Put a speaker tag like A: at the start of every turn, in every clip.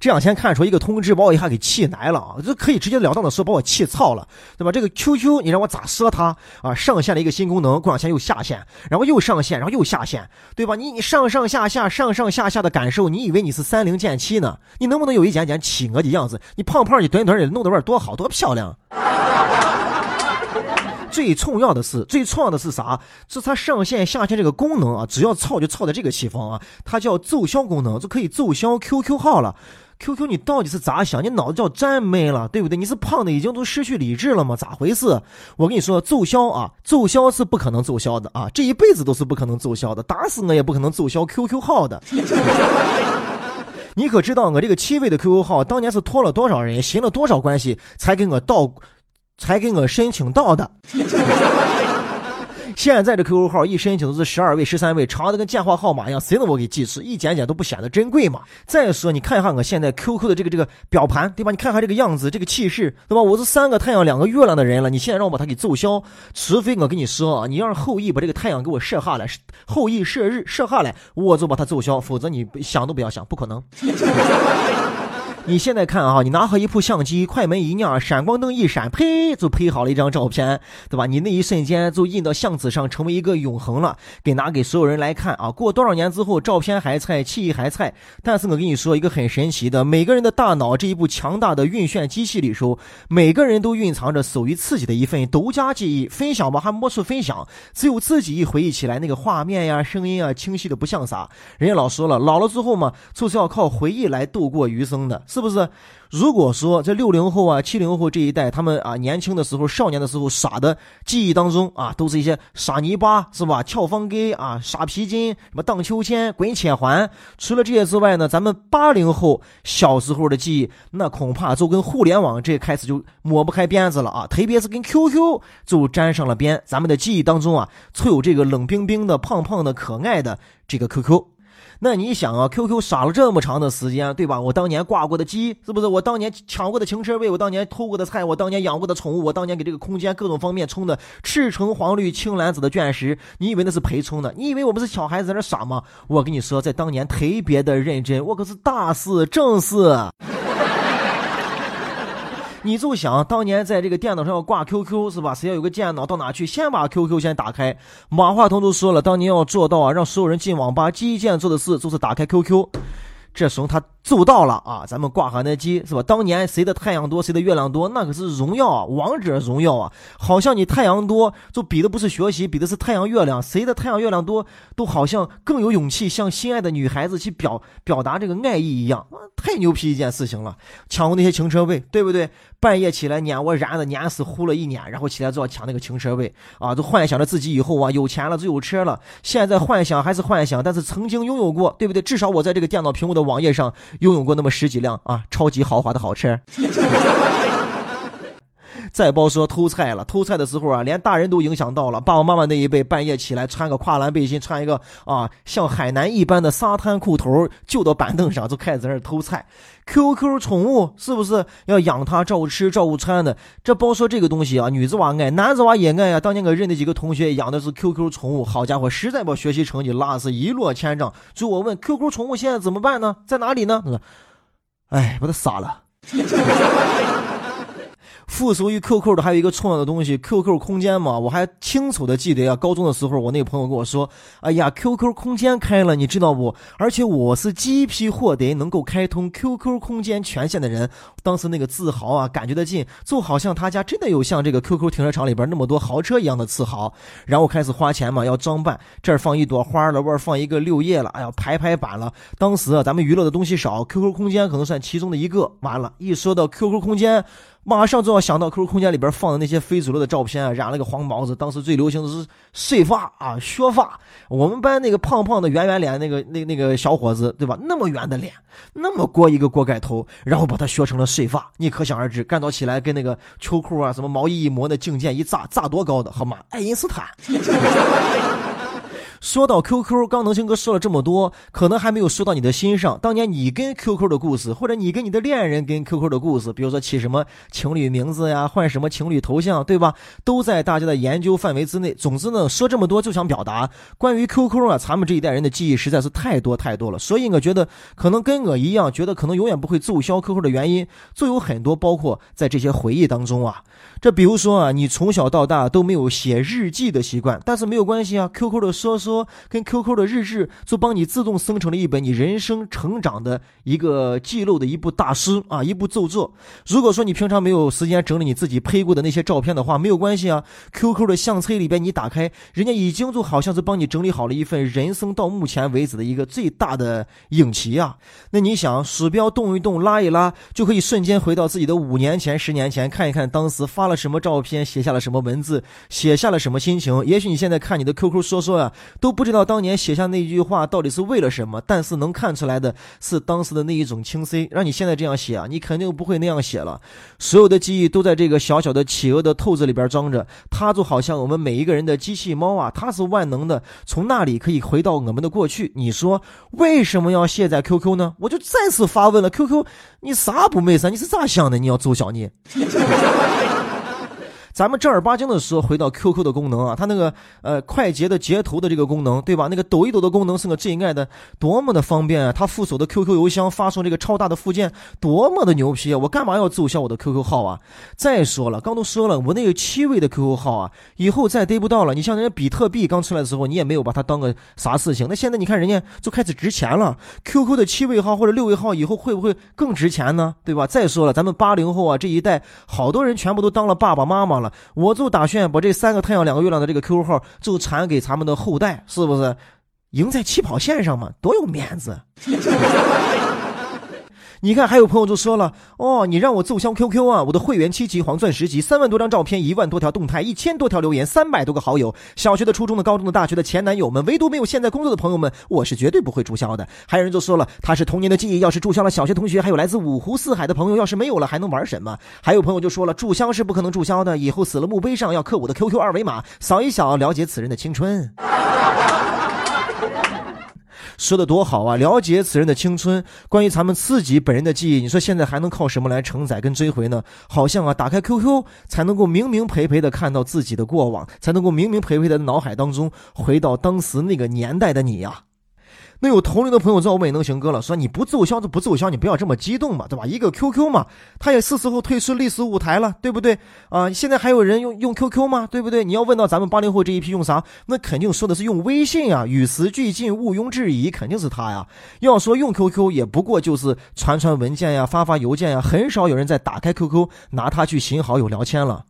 A: 这两天看出一个通知，把我一下给气来了啊！就可以直截了当的说，把我气操了，对吧？这个 QQ 你让我咋说它啊？上线了一个新功能，过两天又下线，然后又上线，然后又下线，对吧？你你上上下下上上下下的感受，你以为你是三零剑七呢？你能不能有一点点企鹅的样子？你胖胖的、短短的，弄得味儿多好多漂亮！最重要的是，最重要的是啥？是它上线下线这个功能啊，只要操就操在这个地方啊，它叫奏销功能，就可以奏销 QQ 号了。QQ 你到底是咋想？你脑子叫真没了，对不对？你是胖的已经都失去理智了吗？咋回事？我跟你说，奏销啊，奏销是不可能奏销的啊，这一辈子都是不可能奏销的，打死我也不可能奏销 QQ 号的。你可知道我这个七位的 QQ 号当年是托了多少人，寻了多少关系才给我到？才给我申请到的。现在这 QQ 号一申请都是十二位、十三位，长的跟电话号码一样，谁能我给记住？一点点都不显得珍贵嘛。再说，你看一下我现在 QQ 的这个这个表盘，对吧？你看看这个样子，这个气势，对吧？我是三个太阳、两个月亮的人了，你现在让我把它给奏销，除非我跟你说啊，你让后羿把这个太阳给我射下来，后羿射日射下来，我就把它奏销，否则你想都不要想，不可能。你现在看啊，你拿好一部相机，快门一亮，闪光灯一闪，呸，就拍好了一张照片，对吧？你那一瞬间就印到相纸上，成为一个永恒了，给拿给所有人来看啊。过多少年之后，照片还在，记忆还在。但是我跟你说一个很神奇的，每个人的大脑这一部强大的运算机器里头，每个人都蕴藏着属于自己的一份独家记忆。分享吧，还没说分享，只有自己一回忆起来，那个画面呀、声音啊，清晰的不像啥。人家老说了，老了之后嘛，就是要靠回忆来度过余生的。是不是？如果说这六零后啊、七零后这一代，他们啊年轻的时候、少年的时候耍的记忆当中啊，都是一些傻泥巴是吧？跳方根啊、傻皮筋、什么荡秋千、滚铁环。除了这些之外呢，咱们八零后小时候的记忆，那恐怕就跟互联网这开始就抹不开边子了啊！特别是跟 QQ 就沾上了边。咱们的记忆当中啊，就有这个冷冰冰的、胖胖的、可爱的这个 QQ。那你想啊，QQ 傻了这么长的时间，对吧？我当年挂过的机，是不是？我当年抢过的停车位，我当年偷过的菜，我当年养过的宠物，我当年给这个空间各种方面充的赤橙黄绿青蓝紫的钻石，你以为那是陪充的？你以为我们是小孩子在那傻吗？我跟你说，在当年特别的认真，我可是大事正事。你就想当年在这个电脑上要挂 QQ 是吧？谁要有个电脑到哪去，先把 QQ 先打开。马化腾都说了，当年要做到啊，让所有人进网吧第一件做的事就是打开 QQ。这时候他做到了啊！咱们挂上那机是吧？当年谁的太阳多，谁的月亮多，那可是荣耀啊，王者荣耀啊！好像你太阳多，就比的不是学习，比的是太阳月亮。谁的太阳月亮多，都好像更有勇气向心爱的女孩子去表表达这个爱意一样。太牛皮一件事情了！抢过那些停车位，对不对？半夜起来撵我燃的碾死，呼了一撵，然后起来就要抢那个停车位啊！都幻想着自己以后啊有钱了就有车了。现在幻想还是幻想，但是曾经拥有过，对不对？至少我在这个电脑屏幕的。网页上拥有过那么十几辆啊，超级豪华的好车。再包说偷菜了，偷菜的时候啊，连大人都影响到了。爸爸妈妈那一辈半夜起来穿个跨栏背心，穿一个啊像海南一般的沙滩裤头，就到板凳上就开始在那偷菜。QQ 宠物是不是要养它、照顾吃、照顾穿的？这包说这个东西啊，女子娃爱，男子娃也爱呀。当年我认的几个同学养的是 QQ 宠物，好家伙，实在把学习成绩拉是一落千丈。就我问 QQ 宠物现在怎么办呢？在哪里呢？他说：“哎，把它杀了。”附属于 QQ 的还有一个重要的东西，QQ 空间嘛，我还清楚的记得啊。高中的时候，我那个朋友跟我说：“哎呀，QQ 空间开了，你知道不？而且我是第一批获得能够开通 QQ 空间权限的人。当时那个自豪啊，感觉的劲，就好像他家真的有像这个 QQ 停车场里边那么多豪车一样的自豪。然后开始花钱嘛，要装扮，这儿放一朵花了，那儿放一个六叶了，哎呀，排排版了。当时啊，咱们娱乐的东西少，QQ 空间可能算其中的一个。完了，一说到 QQ 空间。马上就要想到 QQ 空间里边放的那些非主流的照片啊，染了个黄毛子。当时最流行的是碎发啊，削发。我们班那个胖胖的圆圆脸那个那那个小伙子，对吧？那么圆的脸，那么锅一个锅盖头，然后把它削成了碎发。你可想而知，干早起来跟那个秋裤啊、什么毛衣一磨，那镜件一炸，炸多高的，好吗？爱因斯坦。说到 QQ，刚能星哥说了这么多，可能还没有说到你的心上。当年你跟 QQ 的故事，或者你跟你的恋人跟 QQ 的故事，比如说起什么情侣名字呀，换什么情侣头像，对吧？都在大家的研究范围之内。总之呢，说这么多就想表达，关于 QQ 啊，咱们这一代人的记忆实在是太多太多了。所以我觉得，可能跟我一样，觉得可能永远不会奏销 QQ 的原因，就有很多，包括在这些回忆当中啊。这比如说啊，你从小到大都没有写日记的习惯，但是没有关系啊，QQ 的说说说跟 QQ 的日志就帮你自动生成了一本你人生成长的一个记录的一部大师啊，一部奏作。如果说你平常没有时间整理你自己拍过的那些照片的话，没有关系啊，QQ 的相册里边你打开，人家已经就好像是帮你整理好了一份人生到目前为止的一个最大的影集啊。那你想，鼠标动一动，拉一拉，就可以瞬间回到自己的五年前、十年前，看一看当时发了。什么照片写下了什么文字，写下了什么心情？也许你现在看你的 QQ 说说呀，都不知道当年写下那句话到底是为了什么，但是能看出来的是当时的那一种清晰。让你现在这样写啊，你肯定不会那样写了。所有的记忆都在这个小小的企鹅的透子里边装着，它就好像我们每一个人的机器猫啊，它是万能的，从那里可以回到我们的过去。你说为什么要卸载 QQ 呢？我就再次发问了，QQ，你啥不美噻？你是咋想的？你要奏效你？咱们正儿八经的说，回到 QQ 的功能啊，它那个呃快捷的截图的这个功能，对吧？那个抖一抖的功能是个最爱的，多么的方便啊！它附属的 QQ 邮箱发送这个超大的附件，多么的牛皮啊！我干嘛要注销我的 QQ 号啊？再说了，刚都说了，我那个七位的 QQ 号啊，以后再得不到了。你像人家比特币刚出来的时候，你也没有把它当个啥事情。那现在你看人家就开始值钱了，QQ 的七位号或者六位号以后会不会更值钱呢？对吧？再说了，咱们八零后啊这一代，好多人全部都当了爸爸妈妈了。我就打算把这三个太阳两个月亮的这个 QQ 号就传给咱们的后代，是不是？赢在起跑线上嘛，多有面子。你看，还有朋友就说了，哦，你让我奏销 QQ 啊，我的会员七级、黄钻十级，三万多张照片，一万多条动态，一千多条留言，三百多个好友，小学的、初中的、高中的、大学的前男友们，唯独没有现在工作的朋友们，我是绝对不会注销的。还有人就说了，他是童年的记忆，要是注销了小学同学，还有来自五湖四海的朋友，要是没有了，还能玩什么？还有朋友就说了，注销是不可能注销的，以后死了墓碑上要刻我的 QQ 二维码，扫一扫了解此人的青春。说的多好啊！了解此人的青春，关于咱们自己本人的记忆，你说现在还能靠什么来承载跟追回呢？好像啊，打开 QQ 才能够明明培培的看到自己的过往，才能够明明培培的脑海当中回到当时那个年代的你呀。那有同龄的朋友知道我们也能行哥了，说你不奏效就不奏效，你不要这么激动嘛，对吧？一个 QQ 嘛，他也是时候退出历史舞台了，对不对？啊，现在还有人用用 QQ 吗？对不对？你要问到咱们八零后这一批用啥，那肯定说的是用微信啊，与时俱进，毋庸置疑，肯定是他呀。要说用 QQ，也不过就是传传文件呀，发发邮件呀，很少有人在打开 QQ 拿它去寻好友聊天了。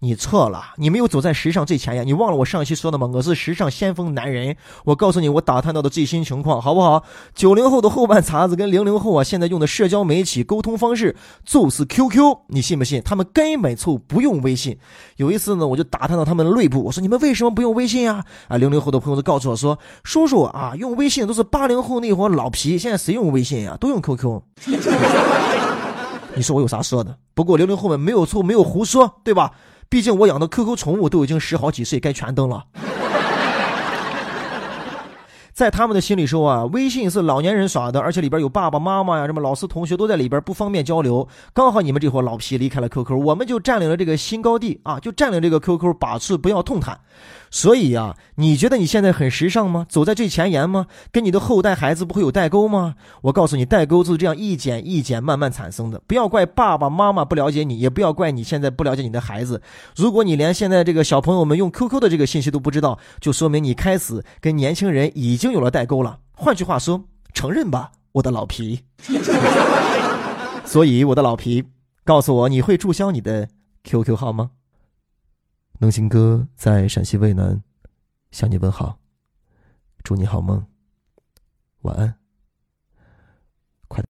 A: 你错了，你没有走在时尚最前沿。你忘了我上期说的吗？我是时尚先锋男人。我告诉你，我打探到的最新情况，好不好？九零后的后半茬子跟零零后啊，现在用的社交媒体沟通方式就是 QQ。你信不信？他们根本就不用微信。有一次呢，我就打探到他们内部，我说你们为什么不用微信啊？啊，零零后的朋友都告诉我说，叔叔啊，用微信都是八零后那伙老皮，现在谁用微信呀？都用 QQ。你说我有啥说的？不过零零后们没有错，没有胡说，对吧？毕竟我养的 QQ 宠物都已经十好几岁，该全登了。在他们的心里说啊，微信是老年人耍的，而且里边有爸爸妈妈呀，什么老师同学都在里边，不方便交流。刚好你们这伙老皮离开了 QQ，我们就占领了这个新高地啊，就占领这个 QQ，把持不要痛谈。所以呀，你觉得你现在很时尚吗？走在最前沿吗？跟你的后代孩子不会有代沟吗？我告诉你，代沟就是这样一剪一剪慢慢产生的。不要怪爸爸妈妈不了解你，也不要怪你现在不了解你的孩子。如果你连现在这个小朋友们用 QQ 的这个信息都不知道，就说明你开始跟年轻人已经有了代沟了。换句话说，承认吧，我的老皮。所以，我的老皮，告诉我，你会注销你的 QQ 号吗？能行哥在陕西渭南向你问好，祝你好梦，晚安。